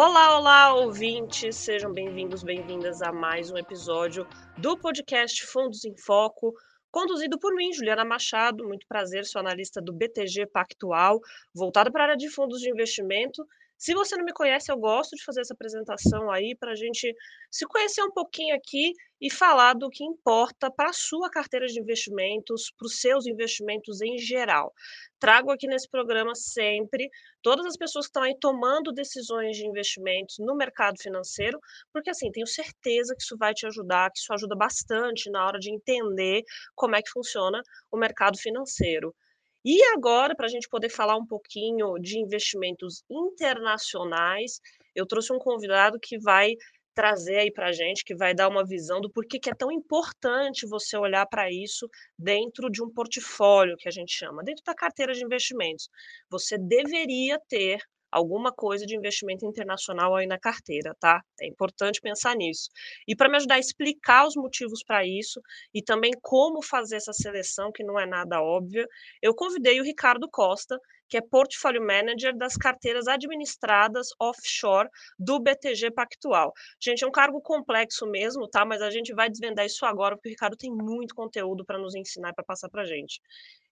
Olá, olá, ouvintes! Sejam bem-vindos, bem-vindas a mais um episódio do podcast Fundos em Foco, conduzido por mim, Juliana Machado. Muito prazer, sou analista do BTG Pactual, voltado para a área de fundos de investimento se você não me conhece, eu gosto de fazer essa apresentação aí para a gente se conhecer um pouquinho aqui e falar do que importa para a sua carteira de investimentos, para os seus investimentos em geral. Trago aqui nesse programa sempre todas as pessoas que estão aí tomando decisões de investimentos no mercado financeiro, porque assim, tenho certeza que isso vai te ajudar, que isso ajuda bastante na hora de entender como é que funciona o mercado financeiro. E agora, para a gente poder falar um pouquinho de investimentos internacionais, eu trouxe um convidado que vai trazer aí para a gente, que vai dar uma visão do porquê que é tão importante você olhar para isso dentro de um portfólio, que a gente chama, dentro da carteira de investimentos. Você deveria ter alguma coisa de investimento internacional aí na carteira, tá? É importante pensar nisso. E para me ajudar a explicar os motivos para isso e também como fazer essa seleção, que não é nada óbvia, eu convidei o Ricardo Costa, que é Portfólio Manager das carteiras administradas offshore do BTG Pactual. Gente, é um cargo complexo mesmo, tá? Mas a gente vai desvendar isso agora, porque o Ricardo tem muito conteúdo para nos ensinar e para passar para gente.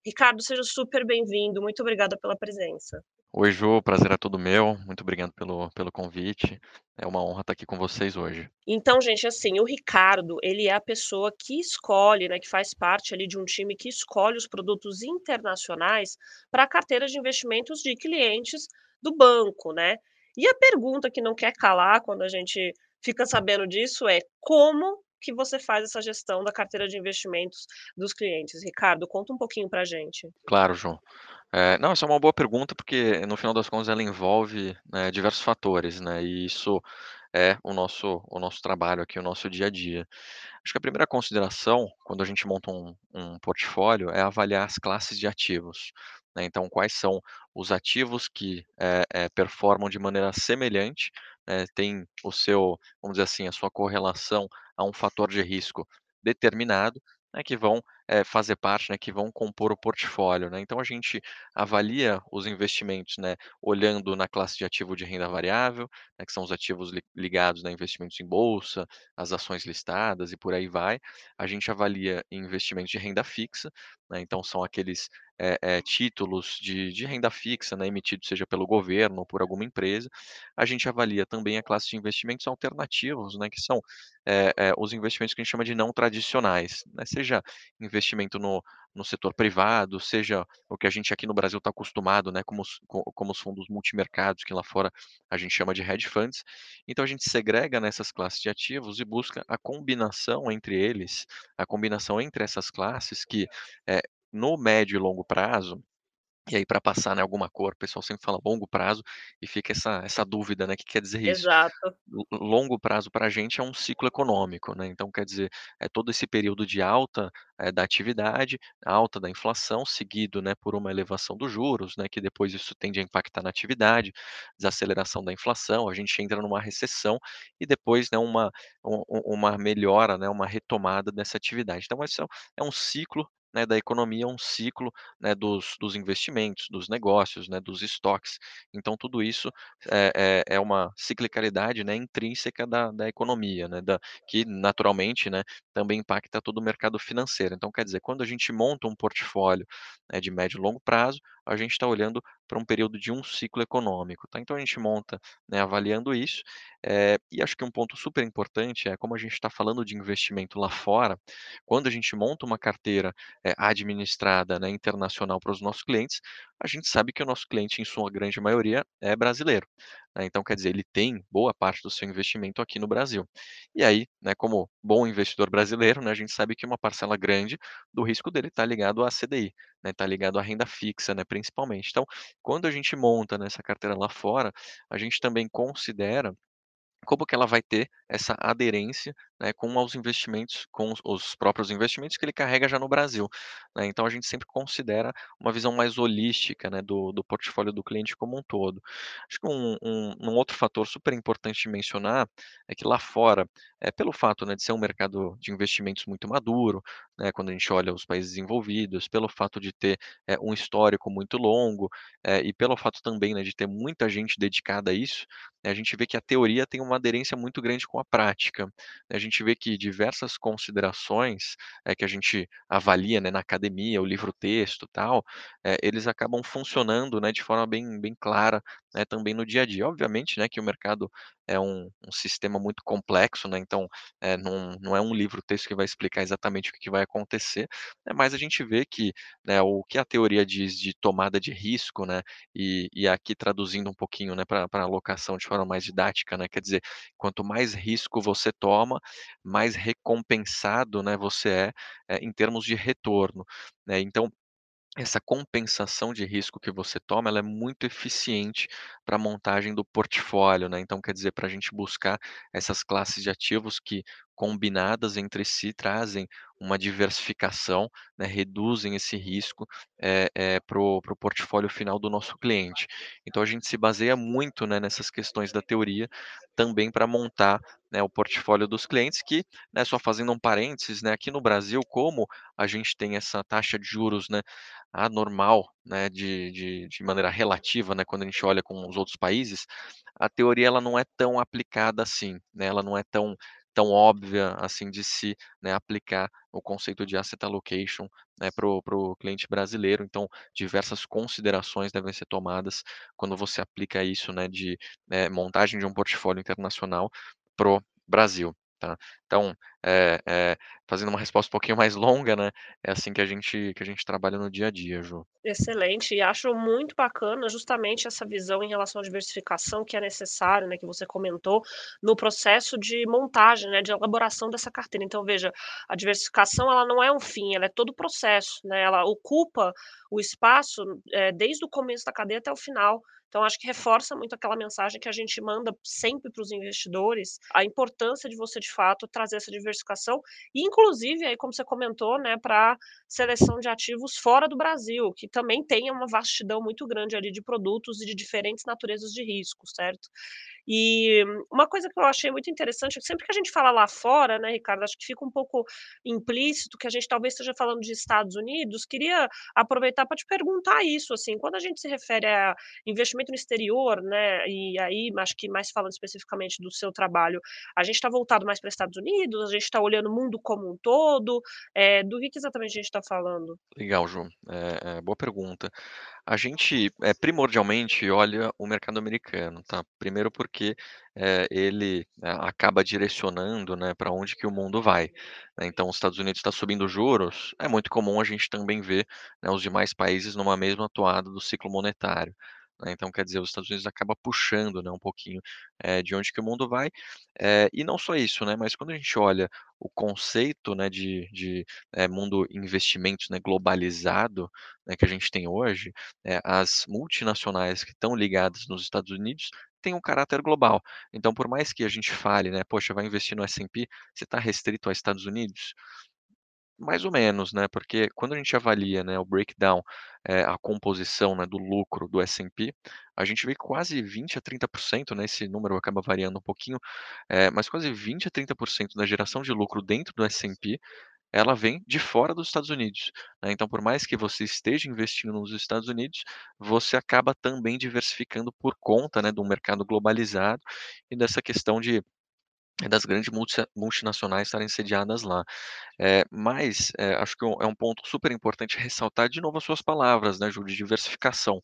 Ricardo, seja super bem-vindo. Muito obrigada pela presença. Oi, Ju, prazer é todo meu. Muito obrigado pelo, pelo convite. É uma honra estar aqui com vocês hoje. Então, gente, assim, o Ricardo, ele é a pessoa que escolhe, né, que faz parte ali de um time que escolhe os produtos internacionais para a carteira de investimentos de clientes do banco, né? E a pergunta que não quer calar quando a gente fica sabendo disso é como que você faz essa gestão da carteira de investimentos dos clientes? Ricardo, conta um pouquinho para a gente. Claro, João. É, não, essa é uma boa pergunta, porque no final das contas ela envolve né, diversos fatores, né? E isso é o nosso, o nosso trabalho aqui, o nosso dia a dia. Acho que a primeira consideração, quando a gente monta um, um portfólio, é avaliar as classes de ativos. Né? Então, quais são os ativos que é, é, performam de maneira semelhante, né? tem o seu, vamos dizer assim, a sua correlação a um fator de risco determinado, né, que vão é, fazer parte, né, que vão compor o portfólio. Né? Então a gente avalia os investimentos, né, olhando na classe de ativo de renda variável, né, que são os ativos li ligados a investimentos em bolsa, as ações listadas e por aí vai. A gente avalia investimentos de renda fixa, né, então são aqueles é, é, títulos de, de, renda fixa, né, emitidos seja pelo governo ou por alguma empresa. A gente avalia também a classe de investimentos alternativos, né, que são os investimentos que a gente chama de não tradicionais, né, seja investimento no, no setor privado, seja o que a gente aqui no Brasil está acostumado, né, como os, como os fundos multimercados, que lá fora a gente chama de hedge funds. Então a gente segrega nessas classes de ativos e busca a combinação entre eles, a combinação entre essas classes que é, no médio e longo prazo, e aí, para passar, né, alguma cor, o pessoal sempre fala longo prazo e fica essa, essa dúvida, né? O que quer dizer isso? Exato. Longo prazo para a gente é um ciclo econômico, né? Então, quer dizer, é todo esse período de alta é, da atividade, alta da inflação, seguido né, por uma elevação dos juros, né, que depois isso tende a impactar na atividade, desaceleração da inflação, a gente entra numa recessão e depois né, uma, um, uma melhora, né, uma retomada dessa atividade. Então, esse é um ciclo né, da economia é um ciclo né, dos, dos investimentos, dos negócios, né, dos estoques. Então, tudo isso é, é, é uma ciclicalidade né, intrínseca da, da economia, né, da, que naturalmente né, também impacta todo o mercado financeiro. Então, quer dizer, quando a gente monta um portfólio de médio e longo prazo, a gente está olhando para um período de um ciclo econômico. Tá? Então, a gente monta avaliando isso. É, e acho que um ponto super importante é como a gente está falando de investimento lá fora, quando a gente monta uma carteira é, administrada né, internacional para os nossos clientes, a gente sabe que o nosso cliente, em sua grande maioria, é brasileiro. Né? Então, quer dizer, ele tem boa parte do seu investimento aqui no Brasil. E aí, né, como bom investidor brasileiro, né, a gente sabe que uma parcela grande do risco dele está ligado à CDI, está né, ligado à renda fixa, né, principalmente. Então, quando a gente monta nessa carteira lá fora, a gente também considera como que ela vai ter essa aderência né, com os investimentos com os os próprios investimentos que ele carrega já no Brasil, né. Então a gente sempre considera uma visão mais holística, né, do do portfólio do cliente como um todo. Acho que um um um outro fator super importante de mencionar, é que lá fora, eh, pelo fato, né, de ser um mercado de investimentos muito maduro, né, quando a gente olha os países desenvolvidos, pelo fato de ter, eh, um histórico muito longo, eh, e pelo fato também, né, de ter muita gente dedicada a isso, a gente vê que a teoria tem uma aderência muito grande com a prática. A gente vê que diversas considerações, eh, que a gente avalia, né, na academia, o livro-texto, tal, eh, eles acabam funcionando, né, de forma bem bem clara, né, também no dia a dia. Obviamente, né, que o mercado é um um sistema muito complexo, né, então, eh, não não é um livro-texto que vai explicar exatamente o que vai acontecer, né, mas a gente vê que, né, o que a teoria diz de tomada de risco, né, e e aqui traduzindo um pouquinho, né, pra pra alocação de forma mais didática, né, quer dizer, quanto mais risco você toma, mais recompensado, né, você é, eh, em termos de retorno, né. Então, essa compensação de risco que você toma, ela é muito eficiente pra montagem do portfólio, né. Então quer dizer, pra gente buscar essas classes de ativos que, combinadas entre si, trazem uma diversificação, né, reduzem esse risco, eh eh, para o para portfólio final do nosso cliente. Então a gente se baseia muito, né, nessas questões da teoria, também pra montar, né, o portfólio dos clientes que, né, só fazendo um parênteses, né, aqui no Brasil, como a gente tem essa taxa de juros, né, anormal, de de de maneira relativa, quando a gente olha com os outros países, a teoria ela não é tão aplicada assim, ela não é tão tão óbvia, assim, de se, né, aplicar o conceito de asset allocation, né, para o cliente brasileiro. Então, diversas considerações devem ser tomadas quando você aplica isso, né, de, eh, montagem de um portfólio internacional para o Brasil, tá. Então, eh eh, fazendo uma resposta um pouquinho mais longa, né, é assim que a gente que a gente trabalha no dia a dia, Ju. Excelente, e acho muito bacana justamente essa visão em relação à diversificação que é necessário, né, que você comentou, no processo de montagem, né, de elaboração dessa carteira. Então veja, a diversificação ela não é um fim, ela é todo o processo, né, ela ocupa o espaço, eh, desde o começo da cadeia até o final. Então acho que reforça muito aquela mensagem que a gente manda sempre para os investidores, a importância de você, de fato, trazer essa diversificação, e inclusive, aí como você comentou, né, pra seleção de ativos fora do Brasil, que também tem uma vastidão muito grande ali de produtos e de diferentes naturezas de risco, certo. E, uma coisa que eu achei muito interessante é sempre que a gente fala lá fora, né, Ricardo, acho que fica um pouco implícito que a gente talvez esteja falando de Estados Unidos, queria aproveitar pra te perguntar isso, assim, quando a gente se refere a investimento no exterior, né, e aí acho que mais falando especificamente do seu trabalho, a gente tá voltado mais pra Estados Unidos, a gente tá olhando o mundo como um todo, eh, do que exatamente a gente tá falando? Legal, Ju, eh eh, boa pergunta. A gente, eh, primordialmente olha o mercado americano, tá. Primeiro porque, eh, ele acaba direcionando, né, pra onde que o mundo vai, né. Então os Estados Unidos tá subindo juros, é muito comum a gente também ver, né, os demais países numa mesma toada do ciclo monetário. Então quer dizer, os Estados Unidos acaba puxando, né, um pouquinho, eh, de onde que o mundo vai. Eh, e não só isso, né, mas quando a gente olha o conceito, né, de de, eh, mundo investimentos, né, globalizado, né, que a gente tem hoje, as multinacionais que estão ligadas nos Estados Unidos têm um caráter global. Então por mais que a gente fale, né: "Poxa, vai investir no S&P, você tá restrito aos Estados Unidos?" Mais ou menos, né, porque quando a gente avalia, né, o breakdown, eh, a composição, né, do lucro do S&P, a gente vê quase 20 a 30%, né, esse número acaba variando um pouquinho, eh, mas quase 20 a 30% da geração de lucro dentro do S&P, ela vem de fora dos Estados Unidos, né. Então por mais que você esteja investindo nos Estados Unidos, você acaba também diversificando por conta, né, do mercado globalizado e dessa questão de das grandes multi multinacionais estarem sediadas lá. Eh, mas, eh, acho que é um é um ponto super importante ressaltar de novo as suas palavras, né, de diversificação.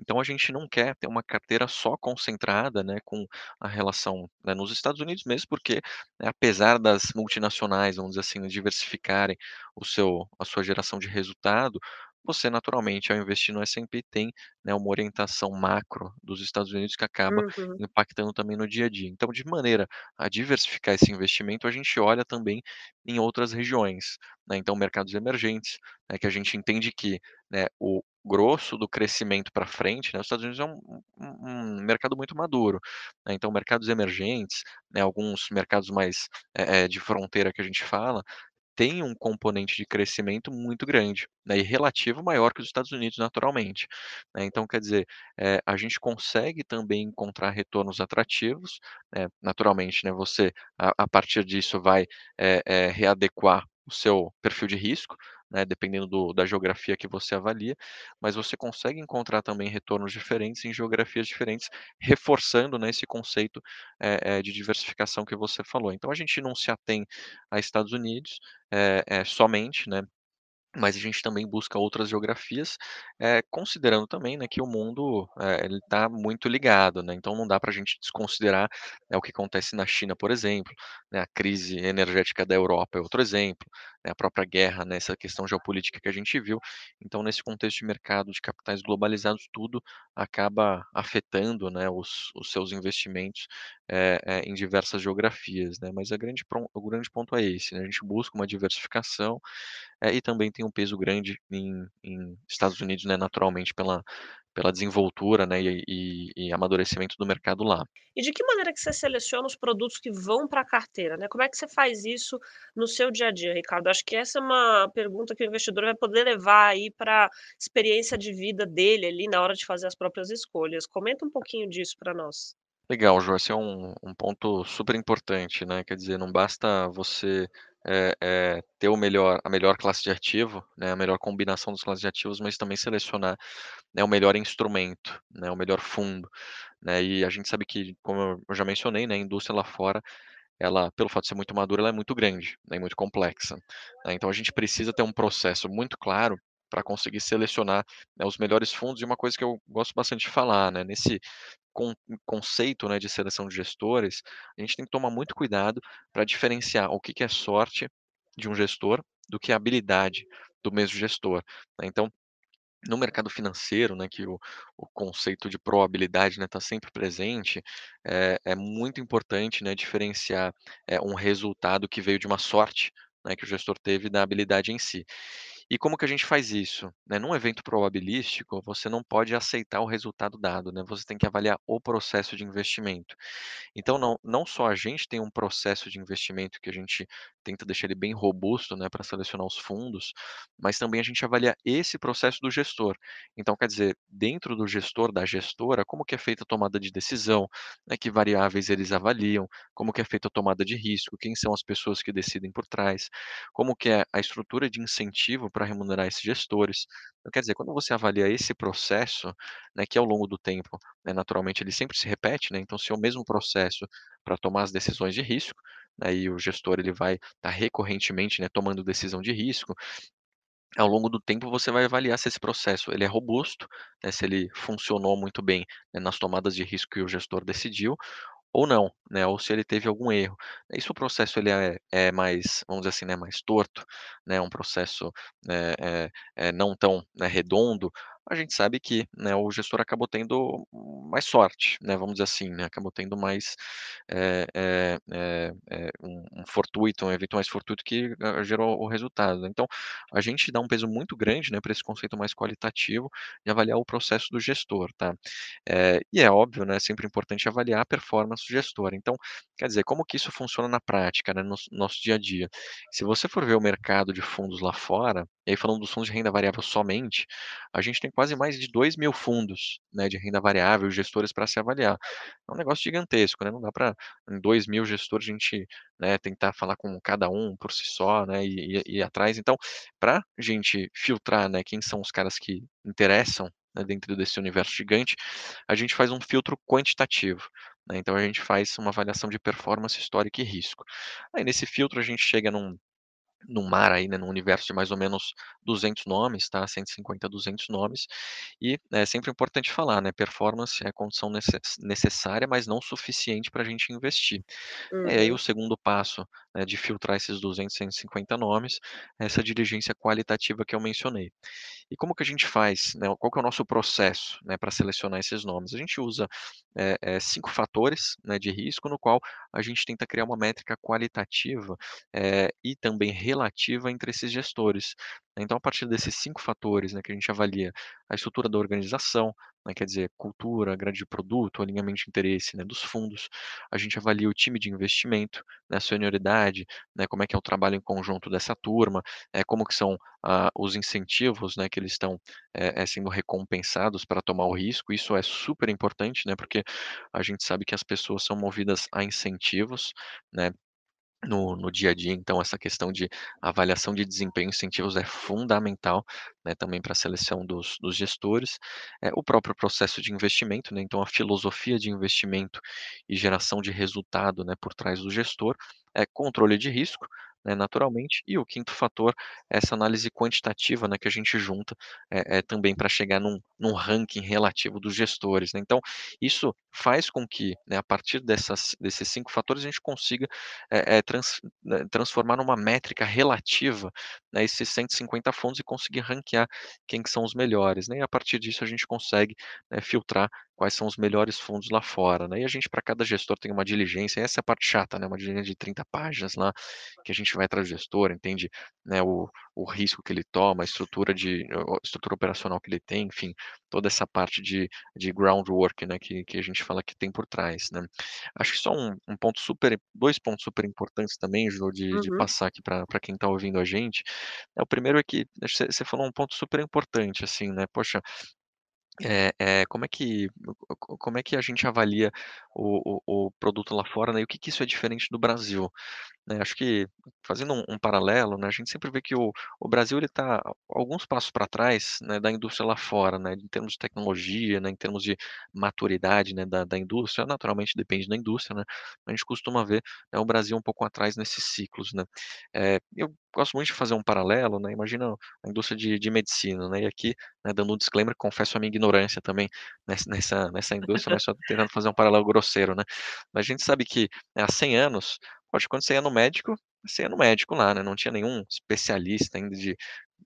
Então a gente não quer ter uma carteira só concentrada, né, com a relação, né, nos Estados Unidos mesmo, porque, né, apesar das multinacionais, vamos dizer assim, diversificarem o seu a sua geração de resultado, você naturalmente ao investir no S&P tem, né, uma orientação macro dos Estados Unidos que acaba Uhum. impactando também no dia a dia. Então de maneira a diversificar esse investimento, a gente olha também em outras regiões, né, então mercados emergentes, né, que a gente entende que, né, o grosso do crescimento para frente, né, os Estados Unidos é um um um mercado muito maduro, né, então mercados emergentes, né, alguns mercados mais, eh eh, de fronteira que a gente fala, tem um componente de crescimento muito grande, né, e relativo maior que os Estados Unidos naturalmente, né, então quer dizer, eh, a gente consegue também encontrar retornos atrativos, né, naturalmente, né, você a a partir disso vai, eh eh, readequar o seu perfil de risco, né, dependendo do da geografia que você avalia, mas você consegue encontrar também retornos diferentes em geografias diferentes, reforçando, né, esse conceito, eh eh, de diversificação que você falou. Então a gente não se atém a Estados Unidos, eh, somente, né, mas a gente também busca outras geografias, eh, considerando também, né, que o mundo, eh, ele está muito ligado, né, então não dá para a gente desconsiderar, né, o que acontece na China, por exemplo, né, a crise energética da Europa é outro exemplo, né, a própria guerra, né, essa questão geopolítica que a gente viu. Então nesse contexto de mercado de capitais globalizados, tudo acaba afetando, né, os os seus investimentos, eh eh, em diversas geografias, né, mas a grande o grande ponto é esse, né, a gente busca uma diversificação, eh, e também tem um peso grande em em Estados Unidos, né, naturalmente pela pela desenvoltura, né, e e e amadurecimento do mercado lá. E de que maneira que você seleciona os produtos que vão para a carteira, né, como é que você faz isso no seu dia a dia, Ricardo? Acho que essa é uma pergunta que o investidor vai poder levar aí pra experiência de vida dele, ali, na hora de fazer as próprias escolhas. Comenta um pouquinho disso para nós. Legal, João, esse é um um ponto super importante, né, quer dizer, não basta você, eh eh, ter o melhor a melhor classe de ativo, né, a melhor combinação das classes de ativos, mas também selecionar, né, o melhor instrumento, né, o melhor fundo, né, e a gente sabe que, como eu já mencionei, né, a indústria lá fora, ela, pelo fato de ser muito madura, ela é muito grande, né, e muito complexa, né, então a gente precisa ter um processo muito claro para conseguir selecionar, né, os melhores fundos e uma coisa que eu gosto bastante de falar, né, nesse con conceito, né, de seleção de gestores, a gente tem que tomar muito cuidado para diferenciar o que que é sorte de um gestor, do que é habilidade do mesmo gestor, né, então, no mercado financeiro, né, que o o conceito de probabilidade, né, está sempre presente, é é muito importante, né, diferenciar, eh, um resultado que veio de uma sorte, né, que o gestor teve da habilidade em si. E como que a gente faz isso? Né, num evento probabilístico, você não pode aceitar o resultado dado, né, você tem que avaliar o processo de investimento. Então não não só a gente tem um processo de investimento que a gente tenta deixar ele bem robusto, né, para selecionar os fundos, mas também a gente avalia esse processo do gestor. Então quer dizer, dentro do gestor, da gestora, como que é feita a tomada de decisão, né, que variáveis eles avaliam, como que é feita a tomada de risco, quem são as pessoas que decidem por trás, como que é a estrutura de incentivo para remunerar esses gestores. Então quer dizer, quando você avalia esse processo, né, que ao longo do tempo, né, naturalmente ele sempre se repete, né, então se é o mesmo processo para tomar as decisões de risco, né, e o gestor ele vai estar recorrentemente, né, tomando decisão de risco, ao longo do tempo você vai avaliar se esse processo ele é robusto, né, se ele funcionou muito bem, né, nas tomadas de risco que o gestor decidiu, ou não, né, ou se ele teve algum erro. E se o processo ele é é mais, vamos dizer assim, né, mais torto, né, um processo, eh eh eh, não tão, né, redondo, a gente sabe que, né, o gestor acabou tendo mais sorte, né, vamos dizer assim, né, acabou tendo mais, eh eh eh, um um fortuito, um evento mais fortuito que, hã, gerou o resultado. Então, a gente dá um peso muito grande, né, para esse conceito mais qualitativo de avaliar o processo do gestor, tá. Eh, e é óbvio, né, sempre importante avaliar a performance do gestor. Então, quer dizer, como que isso funciona na prática, né, no nosso dia a dia? Se você for ver o mercado de fundos lá fora, e aí falando dos fundos de renda variável somente, a gente tem quase mais de 2000 fundos, né, de renda variável, gestores para se avaliar. É um negócio gigantesco, né, não dá para em 2000 gestores a gente, né, tentar falar com cada um por si só, né, e e ir atrás. Então, pra gente filtrar, né, quem são os caras que interessam, né, dentro desse universo gigante, a gente faz um filtro quantitativo, né, então a gente faz uma avaliação de performance histórica e risco. Aí nesse filtro a gente chega num num mar aí, né, num universo de mais ou menos 200 nomes, tá, 150 a 200 nomes, e é sempre importante falar, né, performance é condição necess necessária, mas não suficiente para a gente investir. E aí o Uhum. segundo passo, né, de filtrar esses 200, 150 nomes, é essa diligência qualitativa que eu mencionei. E como que a gente faz, né, qual que é o nosso processo, né, para selecionar esses nomes? A gente usa, eh eh, 5 fatores, né, de risco, no qual a gente tenta criar uma métrica qualitativa, eh, e também relativa entre esses gestores. Então, a partir desses 5 fatores, né, que a gente avalia a estrutura da organização, né, quer dizer, cultura, grade de produto, alinhamento de interesse, né, dos fundos. A gente avalia o time de investimento, né, a senioridade, né, como é que é o trabalho em conjunto dessa turma, eh, como que são, ah, os incentivos, né, que eles estão, eh, sendo recompensados para tomar o risco. Isso é super importante, né, porque a gente sabe que as pessoas são movidas a incentivos, né, no no dia a dia, então essa questão de avaliação de desempenho, incentivos é fundamental, né, também para a seleção dos dos gestores. Eh, o próprio processo de investimento, né, então a filosofia de investimento e geração de resultado, né, por trás do gestor. Eh, controle de risco, né, naturalmente. E o quinto fator, essa análise quantitativa, né, que a gente junta, eh eh, também para chegar num num ranking relativo dos gestores, né. Então, isso faz com que, né, a partir dessas desses 5 fatores, a gente consiga, eh eh, trans né, transformar numa métrica relativa, né, esses 150 fundos e conseguir ranquear quem que são os melhores, né. E a partir disso a gente consegue, né, filtrar quais são os melhores fundos lá fora, né. E a gente para cada gestor tem uma diligência, essa é a parte chata, né, uma diligência de 30 páginas lá, que a gente vai atrás do gestor, entende, né, o o risco que ele toma, a estrutura de o estrutura operacional que ele tem, enfim, toda essa parte de de groundwork, né, que que a gente fala que tem por trás, né. Acho que só um um ponto super 2 pontos super importantes também, Ju, de de Uhum. passar aqui para quem está ouvindo a gente, é o primeiro é que você falou um ponto super importante, assim, né, poxa, eh eh, como é que co como é que a gente avalia o o o produto lá fora, né, e o que que isso é diferente do Brasil, né. Acho que fazendo um um paralelo, né, a gente sempre vê que o o Brasil ele está alguns passos para trás, né, da indústria lá fora, né, em termos de tecnologia, né, em termos de maturidade, né, da da indústria, naturalmente depende da indústria, né, a gente costuma ver, né, o Brasil um pouco atrás nesses ciclos, né. Eh, eu gosto muito de fazer um paralelo, né, imagina a indústria de de medicina, né, e aqui, né, dando um disclaimer, confesso a minha ignorância também nessa nessa nessa indústria, mas só tentando fazer um paralelo grosseiro, né. Mas a gente sabe que, né, há 100 anos, quando você ia no médico, você ia no médico lá, né, não tinha nenhum especialista ainda de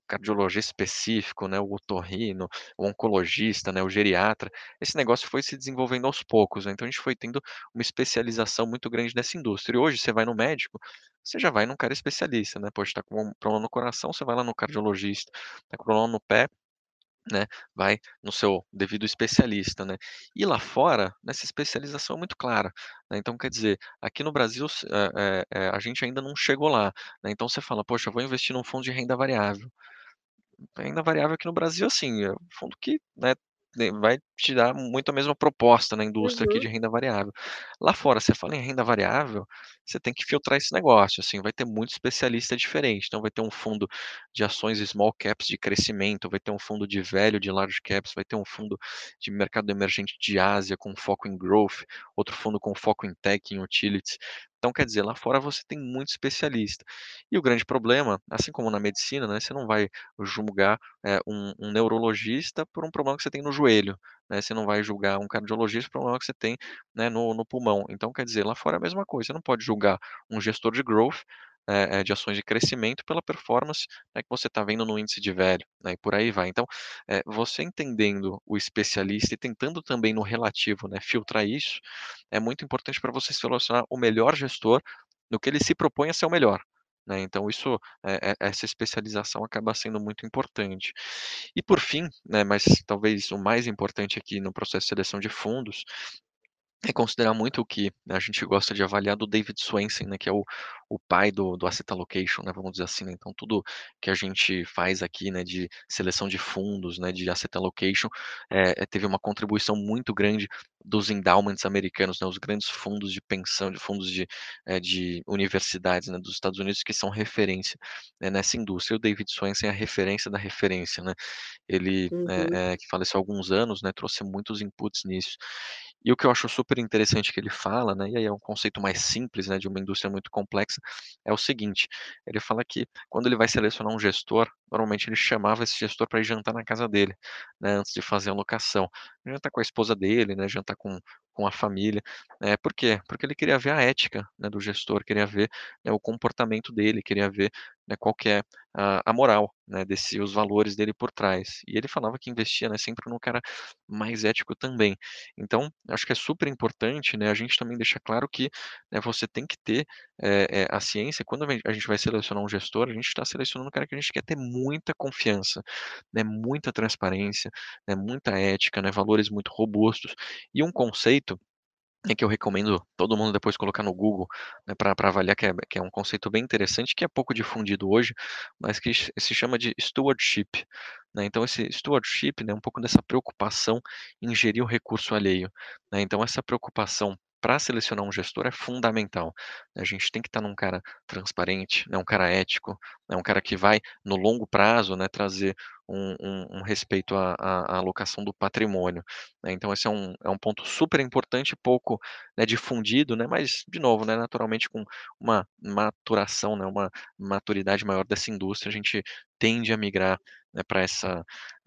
cardiologia específico, né, o otorrino, o oncologista, né, o geriatra. Esse negócio foi se desenvolvendo aos poucos, né, então a gente foi tendo uma especialização muito grande nessa indústria. E hoje você vai no médico, você já vai num cara especialista, né, poxa, está com um problema no coração, você vai lá no cardiologista, está com problema no pé, né, vai no seu devido especialista, né. E lá fora, nessa especialização é muito clara, né, então quer dizer, aqui no Brasil eh eh, a gente ainda não chegou lá, né, então você fala: "Poxa, vou investir num fundo de renda variável". Renda variável aqui no Brasil, assim, é um fundo que, né, vai te dar muito a mesma proposta na indústria aqui Uhum. de renda variável. Lá fora, você fala em renda variável, você tem que filtrar esse negócio, assim, vai ter muito especialista diferente, então vai ter um fundo de ações small caps de crescimento, vai ter um fundo de velho de large caps, vai ter um fundo de mercado emergente de Ásia com foco em growth, outro fundo com foco em tech, em utilities. Então quer dizer, lá fora você tem muito especialista. E o grande problema, assim como na medicina, né, você não vai julgar, eh, um um neurologista por um problema que você tem no joelho, né, você não vai julgar um cardiologista um problema que você tem, né, no no pulmão. Então quer dizer, lá fora é a mesma coisa, você não pode julgar um gestor de growth, eh, de ações de crescimento pela performance, né, que você está vendo no índice de velho, né, e por aí vai. Então, eh, você entendendo o especialista e tentando também no relativo, né, filtrar isso, é muito importante para você selecionar o melhor gestor no que ele se propõe a ser o melhor, né. Então isso, eh eh, essa especialização acaba sendo muito importante. E por fim, né, mas talvez o mais importante aqui no processo de seleção de fundos, é considerar muito o que a gente gosta de avaliar do David Swensen, né, que é o o pai do do asset allocation, né, vamos dizer assim, né. Então tudo que a gente faz aqui, né, de seleção de fundos, né, de asset allocation, eh, teve uma contribuição muito grande dos endowments americanos, né, os grandes fundos de pensão, de fundos de, eh, de universidades, né, dos Estados Unidos que são referência, né, nessa indústria. O David Swensen é a referência da referência, né. Ele, eh Uhum. eh, que faleceu há alguns anos, né, trouxe muitos inputs nisso. E o que eu acho super interessante que ele fala, né, e aí é um conceito mais simples, né, de uma indústria muito complexa, é o seguinte, ele fala que quando ele vai selecionar um gestor, normalmente ele chamava esse gestor para ir jantar na casa dele, né, antes de fazer a alocação. Jantar com a esposa dele, né, jantar com com a família. Eh, por quê? Porque ele queria ver a ética, né, do gestor, queria ver, né, o comportamento dele, queria ver, né, qual que é a moral, né, desse os valores dele por trás. E ele falava que investia, né, sempre no cara mais ético também. Então, acho que é super importante, né, a gente também deixar claro que, né, você tem que ter, eh eh, a ciência quando a gente vai selecionar um gestor, a gente está selecionando um cara que a gente quer ter muita confiança, né, muita transparência, né, muita ética, né, valores muito robustos. E um conceito é que eu recomendo todo mundo depois colocar no Google, né, pra avaliar, que é que é um conceito bem interessante, que é pouco difundido hoje, mas que se chama de stewardship, né. Então esse stewardship, né, um pouco dessa preocupação em gerir o recurso alheio, né. Então essa preocupação pra selecionar um gestor é fundamental. A gente tem que estar num cara transparente, né, um cara ético, né, um cara que vai, no longo prazo, né, trazer um um um respeito à à alocação do patrimônio, né. Então esse é um é um ponto super importante, pouco, né, difundido, né, mas de novo, né, naturalmente com uma maturação, né, uma maturidade maior dessa indústria, a gente tende a migrar, né,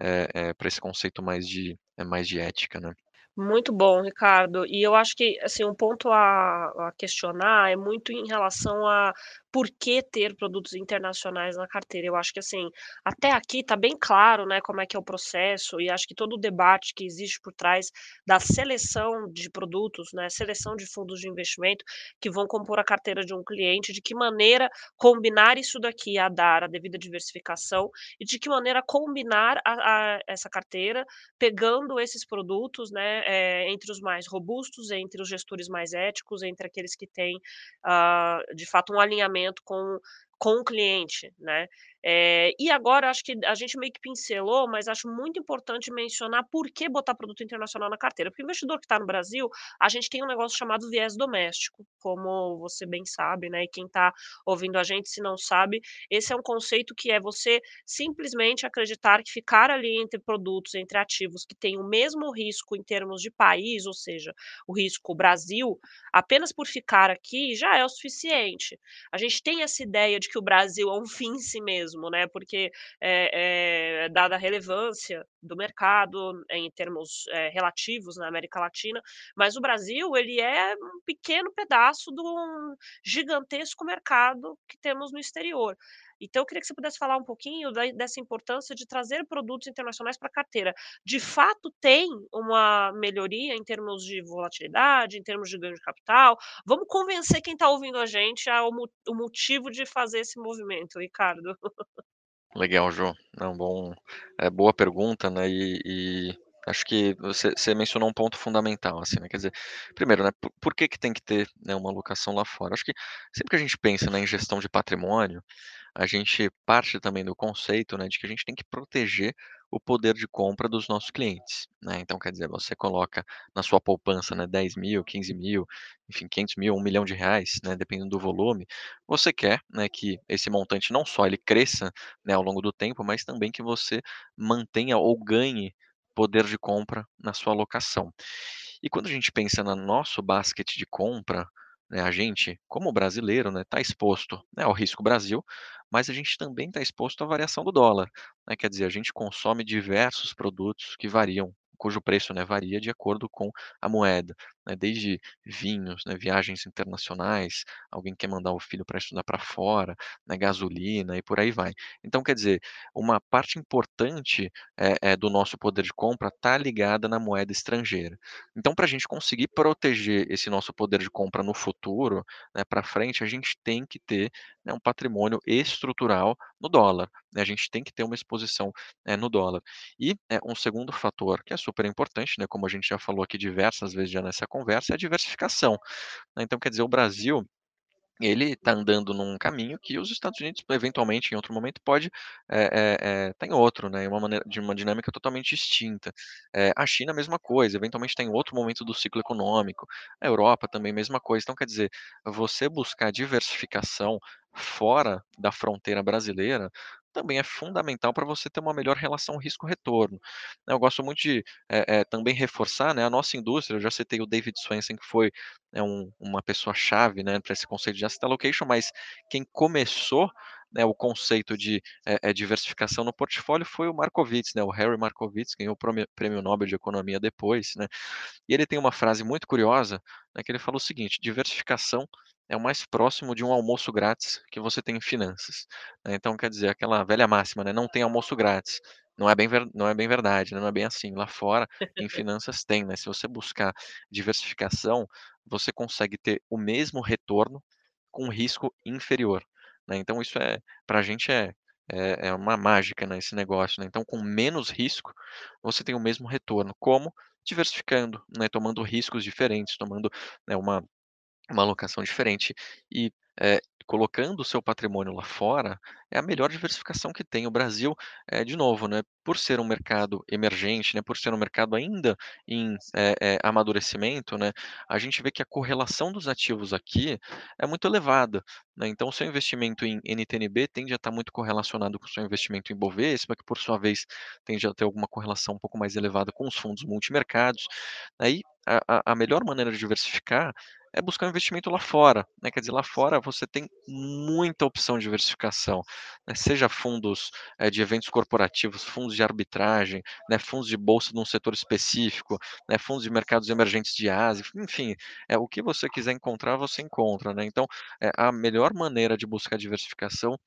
eh eh, pra esse conceito mais de eh, mais de ética, né. Muito bom, Ricardo. E eu acho que, assim, um ponto a a questionar é muito em relação a por que ter produtos internacionais na carteira. Eu acho que, assim, até aqui tá bem claro, né, como é que é o processo e acho que todo o debate que existe por trás da seleção de produtos, né, seleção de fundos de investimento que vão compor a carteira de um cliente, de que maneira combinar isso daqui a dar a devida diversificação e de que maneira combinar a a essa carteira, pegando esses produtos, né, eh, entre os mais robustos, entre os gestores mais éticos, entre aqueles que têm, ah, de fato um alinhamento com com o cliente, né. Eh, e agora acho que a gente meio que pincelou, mas acho muito importante mencionar por que botar produto internacional na carteira, porque o investidor que está no Brasil, a gente tem um negócio chamado viés doméstico, como você bem sabe, né, e quem está ouvindo a gente, se não sabe, esse é um conceito que é você simplesmente acreditar que ficar ali entre produtos, entre ativos que têm o mesmo risco em termos de país, ou seja, o risco Brasil, apenas por ficar aqui já é o suficiente. A gente tem essa ideia de que o Brasil é um fim em si mesmo, né, porque, eh eh, dada a relevância do mercado em termos, eh, relativos na América Latina, mas o Brasil ele é um pequeno pedaço de um gigantesco mercado que temos no exterior. Então eu queria que você pudesse falar um pouquinho da dessa importância de trazer produtos internacionais pra carteira. De fato tem uma melhoria em termos de volatilidade, em termos de ganho de capital? Vamos convencer quem está ouvindo a gente ao o motivo de fazer esse movimento, Ricardo. Legal, Jô. Não, bom é, boa pergunta, né, e e acho que você você mencionou um ponto fundamental, assim, né, quer dizer, primeiro, né, por por que que tem que ter, né, uma alocação lá fora? Acho que sempre que a gente pensa, né, em gestão de patrimônio, a gente parte também do conceito, né, de que a gente tem que proteger o poder de compra dos nossos clientes, né. Então, quer dizer, você coloca na sua poupança, né, 10.000, 15.000, enfim, 500.000, R$1.000.000, né, dependendo do volume, você quer, né, que esse montante não só ele cresça, né, ao longo do tempo, mas também que você mantenha ou ganhe poder de compra na sua alocação. E quando a gente pensa na nosso basquete de compra, né, a gente, como brasileiro, né, tá exposto, né, ao risco Brasil, mas a gente também tá exposto à variação do dólar, né, quer dizer, a gente consome diversos produtos que variam, cujo preço, né, varia de acordo com a moeda, né, desde vinhos, né, viagens internacionais, alguém quer mandar o filho pra estudar pra fora, né, gasolina e por aí vai. Então, quer dizer, uma parte importante, eh eh, do nosso poder de compra tá ligada na moeda estrangeira. Então pra gente conseguir proteger esse nosso poder de compra no futuro, né, pra frente, a gente tem que ter, né, um patrimônio estrutural no dólar, né, a gente tem que ter uma exposição, eh, no dólar. E, um segundo fator que é super importante, como a gente já falou aqui diversas vezes já nessa conversa, é a diversificação, né. Então quer dizer, o Brasil, ele tá andando num caminho que os Estados Unidos, eventualmente, em outro momento, pode, eh eh, tá em outro, né, uma maneira de uma dinâmica totalmente distinta. Eh, a China, a mesma coisa, eventualmente tá em outro momento do ciclo econômico, a Europa também, mesma coisa. Então, quer dizer, você buscar diversificação fora da fronteira brasileira, também é fundamental pra você ter uma melhor relação risco-retorno. Eu gosto muito de, eh eh, também reforçar, né, a nossa indústria, eu já citei o David Swensen, que foi, né, um uma pessoa chave, né, pra esse conceito de asset allocation, mas quem começou, né, o conceito de, eh, diversificação no portfólio foi o Markowitz, né, o Harry Markowitz, ganhou o prêmio Nobel de economia depois, né. E ele tem uma frase muito curiosa, né, que ele fala o seguinte: "Diversificação é o mais próximo de um almoço grátis que você tem em finanças, né. Então quer dizer, aquela velha máxima, né, não tem almoço grátis, não é bem ver não é bem verdade, né, não é bem assim, lá fora em finanças tem, né, se você buscar diversificação, você consegue ter o mesmo retorno com risco inferior, né, então isso é pra gente é é é uma mágica, né, esse negócio, né, então com menos risco, você tem o mesmo retorno, como? Diversificando, né, tomando riscos diferentes, tomando, né, uma uma alocação diferente e, eh, colocando o seu patrimônio lá fora, é a melhor diversificação que tem. O Brasil, eh, de novo, né, por ser um mercado emergente, né, por ser um mercado ainda em, eh, amadurecimento, né, a gente vê que a correlação dos ativos aqui é muito elevada, né, então o seu investimento em NTN-B tende a estar muito correlacionado com o seu investimento em Bovespa, que por sua vez tende a ter alguma correlação um pouco mais elevada com os fundos multimercados. Aí a a a melhor maneira de diversificar é buscar um investimento lá fora, né, quer dizer, lá fora você tem muita opção de diversificação, né, seja fundos, eh, de eventos corporativos, fundos de arbitragem, né, fundos de bolsa num setor específico, né, fundos de mercados emergentes de Ásia, enfim, é o que você quiser encontrar, você encontra, né. Então, eh, a melhor maneira de buscar diversificação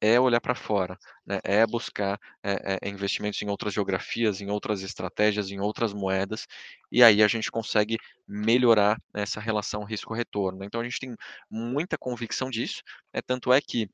é olhar pra fora, né, é buscar, eh eh, investimentos em outras geografias, em outras estratégias, em outras moedas, e aí a gente consegue melhorar essa relação risco-retorno. Então a gente tem muita convicção disso, né, tanto é que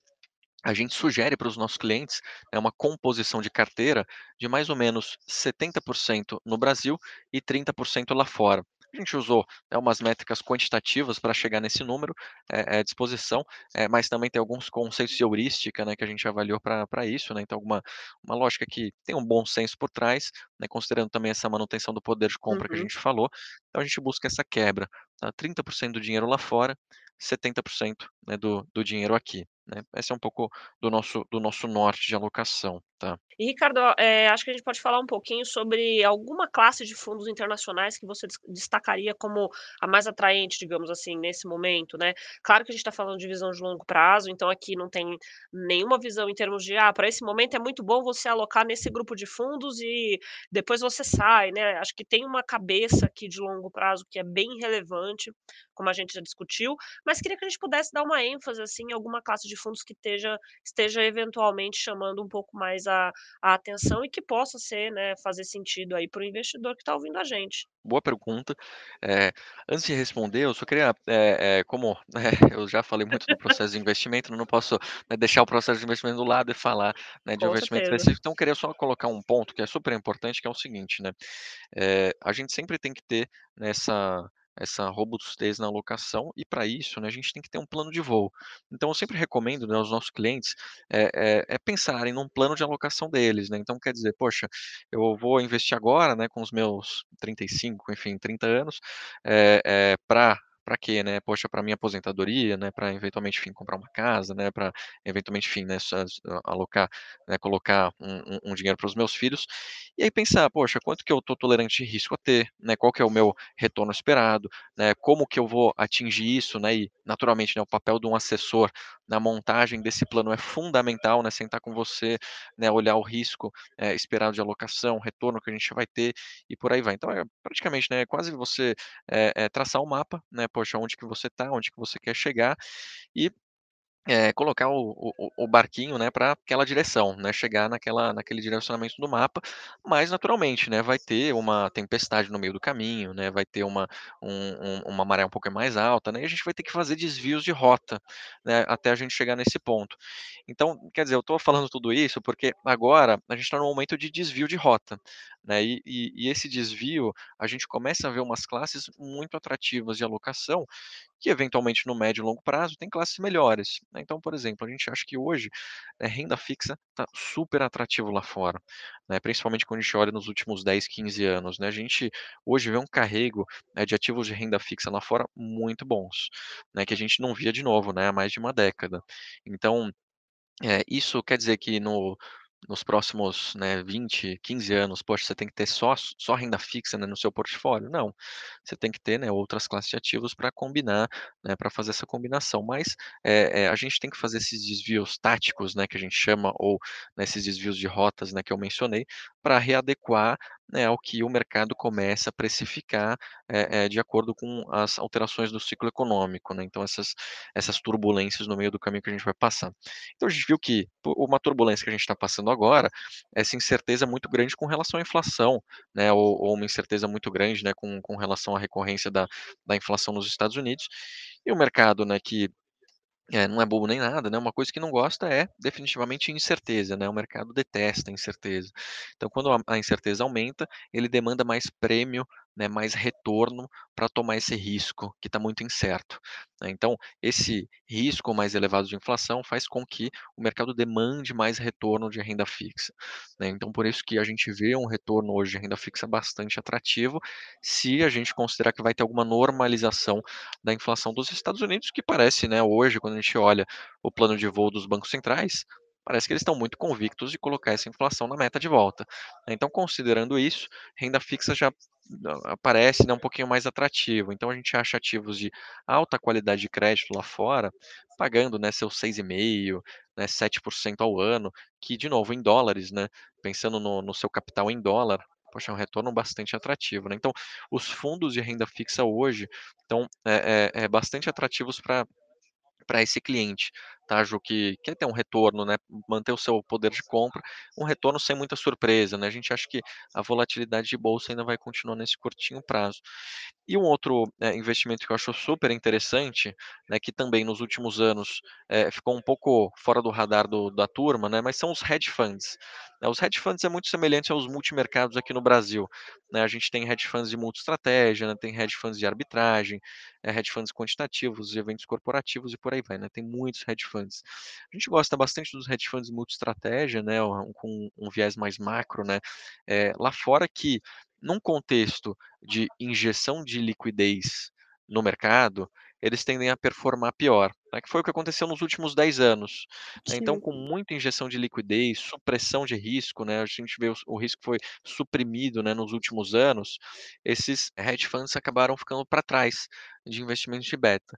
a gente sugere para os nossos clientes, né, uma composição de carteira de mais ou menos 70% no Brasil e 30% lá fora. A gente usou, né, umas métricas quantitativas pra chegar nesse número, eh eh, disposição, eh, mas também tem alguns conceitos de heurística, né, que a gente avaliou pra isso, né, então alguma uma lógica que tem um bom senso por trás, né, considerando também essa manutenção do poder de compra que a Uhum. gente falou, então a gente busca essa quebra, tá, 30% do dinheiro lá fora, 70%, né, do do dinheiro aqui, né. Esse é um pouco do nosso do nosso norte de alocação, tá. E Ricardo, eh, acho que a gente pode falar um pouquinho sobre alguma classe de fundos internacionais que você des destacaria como a mais atraente, digamos assim, nesse momento, né. Claro que a gente tá falando de visão de longo prazo, então aqui não tem nenhuma visão em termos de: "Ah, pra esse momento é muito bom você alocar nesse grupo de fundos e depois você sai", né. Acho que tem uma cabeça aqui de longo prazo que é bem relevante, como a gente já discutiu, mas queria que a gente pudesse dar uma ênfase, assim, em alguma classe de fundos que esteja esteja eventualmente chamando um pouco mais a a atenção e que possa ser, né, fazer sentido aí para o investidor que tá ouvindo a gente. Boa pergunta. Eh, antes de responder, eu só queria, eh eh, como, né, eu já falei muito do processo de investimento, não posso, né, deixar o processo de investimento do lado e falar, né, de Com investimento certeza. específico, então eu queria só colocar um ponto que é super importante, que é o seguinte, né, eh, a gente sempre tem que ter, né, essa robustez na alocação e pra isso, né, a gente tem que ter um plano de voo. Então eu sempre recomendo, né, aos nossos clientes, eh eh eh, pensarem num plano de alocação deles, né, então quer dizer: "Poxa, eu vou investir agora, né, com os meus 35, enfim, 30 anos, eh eh, pra quê, né? Poxa, pra minha aposentadoria, né, pra eventualmente, enfim, comprar uma casa, né, pra eventualmente, enfim, né, alocar, né, colocar um um dinheiro para os meus filhos", e aí pensar: "Poxa, quanto que eu tô tolerante de risco a ter, né, qual que é o meu retorno esperado, né, como que eu vou atingir isso", né, e naturalmente, né, o papel de um assessor na montagem desse plano é fundamental, né, sentar com você, né, olhar o risco, eh, esperado de alocação, retorno que a gente vai ter e por aí vai. Então é praticamente, né, quase você, eh eh, traçar um mapa, né, poxa, onde que você tá, onde que você quer chegar? E, eh, colocar o o o barquinho, né, pra aquela direção, né, chegar naquela naquele direcionamento do mapa, mas naturalmente, né, vai ter uma tempestade no meio do caminho, né, vai ter uma um um uma maré um pouco mais alta, né, e a gente vai ter que fazer desvios de rota, né, até a gente chegar nesse ponto. Então, quer dizer, eu tô falando tudo isso, porque agora a gente tá num momento de desvio de rota, né, e e e esse desvio, a gente começa a ver umas classes muito atrativas de alocação, que eventualmente no médio e longo prazo tem classes melhores, né. Então, por exemplo, a gente acha que hoje, eh, renda fixa tá super atrativo lá fora, né, principalmente quando a gente olha nos últimos 10, 15 anos, né, a gente hoje vê um carrego, né, de ativos de renda fixa lá fora muito bons, né, que a gente não via de novo, né, há mais de 1 década. Então, eh, isso quer dizer que no nos próximos, né, 20, 15 anos, poxa, você tem que ter só só renda fixa, né, no seu portfólio? Não, você tem que ter, né, outras classes de ativos pra combinar, né, pra fazer essa combinação, mas, eh eh, a gente tem que fazer esses desvios táticos, né, que a gente chama ou, né, esses desvios de rotas, né, que eu mencionei, pra readequar, né, ao que o mercado começa a precificar é, é, de acordo com as alterações do ciclo econômico, né? Então essas, essas turbulências no meio do caminho que a gente vai passar. Então a gente viu que uma turbulência que a gente está passando agora, essa incerteza muito grande com relação à inflação, né? Ou, ou uma incerteza muito grande, né, com, com relação à recorrência da, da inflação nos Estados Unidos. E o mercado, né, que é, não é bobo nem nada, né? Uma coisa que não gosta é definitivamente incerteza, né? O mercado detesta a incerteza. Então, quando a incerteza aumenta, ele demanda mais prêmio, né, mais retorno para tomar esse risco que está muito incerto. Né? Então, esse risco mais elevado de inflação faz com que o mercado demande mais retorno de renda fixa. Né? Então, por isso que a gente vê um retorno hoje de renda fixa bastante atrativo, se a gente considerar que vai ter alguma normalização da inflação dos Estados Unidos, que parece, né, hoje, quando a gente olha o plano de voo dos bancos centrais, parece que eles estão muito convictos de colocar essa inflação na meta de volta. Então, considerando isso, renda fixa já aparece né, um pouquinho mais atrativo. Então, a gente acha ativos de alta qualidade de crédito lá fora, pagando né, seus 6,5%, né, 7% ao ano, que, de novo, em dólares, né, pensando no, no seu capital em dólar, poxa, é um retorno bastante atrativo. Né? Então, os fundos de renda fixa hoje estão é, é, é bastante atrativos para para esse cliente, tá, Ju, que quer ter um retorno, né, manter o seu poder de compra, um retorno sem muita surpresa, né, a gente acha que a volatilidade de bolsa ainda vai continuar nesse curtinho prazo. E um outro é, investimento que eu acho super interessante, né, que também nos últimos anos é, ficou um pouco fora do radar do, da turma, né, mas são os hedge funds. Né, os hedge funds é muito semelhante aos multimercados aqui no Brasil. Né, a gente tem hedge funds de multi-estratégia, né, tem hedge funds de arbitragem, é, hedge funds quantitativos, eventos corporativos e por aí vai. Né, tem muitos hedge funds. A gente gosta bastante dos hedge funds multi-estratégia, né, com um viés mais macro, né, é, lá fora que num contexto de injeção de liquidez no mercado, eles tendem a performar pior, né, que foi o que aconteceu nos últimos 10 anos. Né, então, com muita injeção de liquidez, supressão de risco, né, a gente vê o, o risco foi suprimido né, nos últimos anos, esses hedge funds acabaram ficando para trás de investimentos de beta.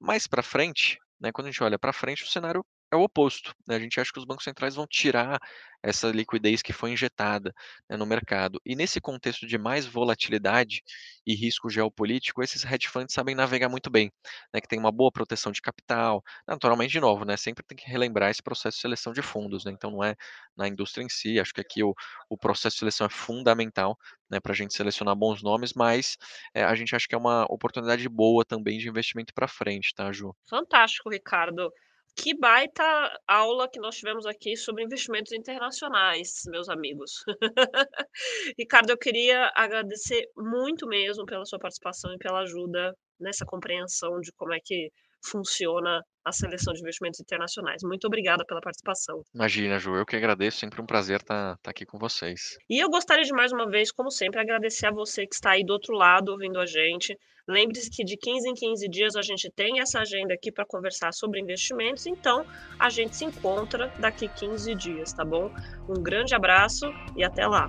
Mais para frente, né, quando a gente olha para frente, o cenário é o oposto. Né? A gente acha que os bancos centrais vão tirar essa liquidez que foi injetada né, no mercado. E nesse contexto de mais volatilidade e risco geopolítico, esses hedge funds sabem navegar muito bem, né, que tem uma boa proteção de capital. Naturalmente, de novo, né, sempre tem que relembrar esse processo de seleção de fundos. Né? Então, não é na indústria em si. Acho que aqui o, o processo de seleção é fundamental né, para a gente selecionar bons nomes, mas é, a gente acha que é uma oportunidade boa também de investimento para frente, tá, Ju? Fantástico, Ricardo. Que baita aula que nós tivemos aqui sobre investimentos internacionais, meus amigos. Ricardo, eu queria agradecer muito mesmo pela sua participação e pela ajuda nessa compreensão de como é que funciona a seleção de investimentos internacionais. Muito obrigada pela participação. Imagina, Ju, eu que agradeço, sempre um prazer estar, estar aqui com vocês. E eu gostaria de mais uma vez, como sempre, agradecer a você que está aí do outro lado ouvindo a gente. Lembre-se que de 15 em 15 dias a gente tem essa agenda aqui para conversar sobre investimentos, então a gente se encontra daqui 15 dias, tá bom? Um grande abraço e até lá.